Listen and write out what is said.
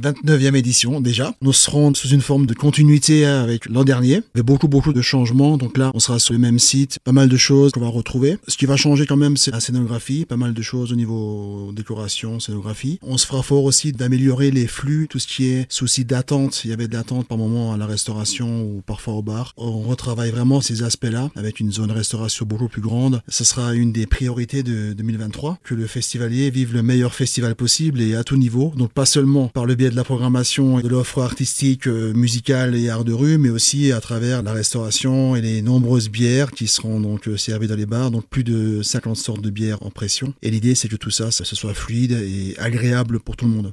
29e édition déjà. Nous serons sous une forme de continuité avec l'an dernier, avec beaucoup beaucoup de changements. Donc là, on sera sur le même site, pas mal de choses qu'on va retrouver. Ce qui va changer quand même, c'est la scénographie, pas mal de choses au niveau décoration, scénographie. On se fera fort aussi d'améliorer les flux, tout ce qui est souci d'attente. Il y avait de l'attente par moment à la restauration ou parfois au bar. On retravaille vraiment ces aspects-là avec une zone restauration beaucoup plus grande. Ce sera une des priorités de 2023, que le festivalier vive le meilleur festival possible et à tout niveau. Donc pas seulement par le biais de la programmation et de l'offre artistique, euh, musicale et art de rue, mais aussi à travers la restauration et les nombreuses bières qui seront donc euh, servies dans les bars. Donc plus de 50 sortes de bières en pression. Et l'idée c'est que tout ça, ça, soit fluide et agréable pour tout le monde.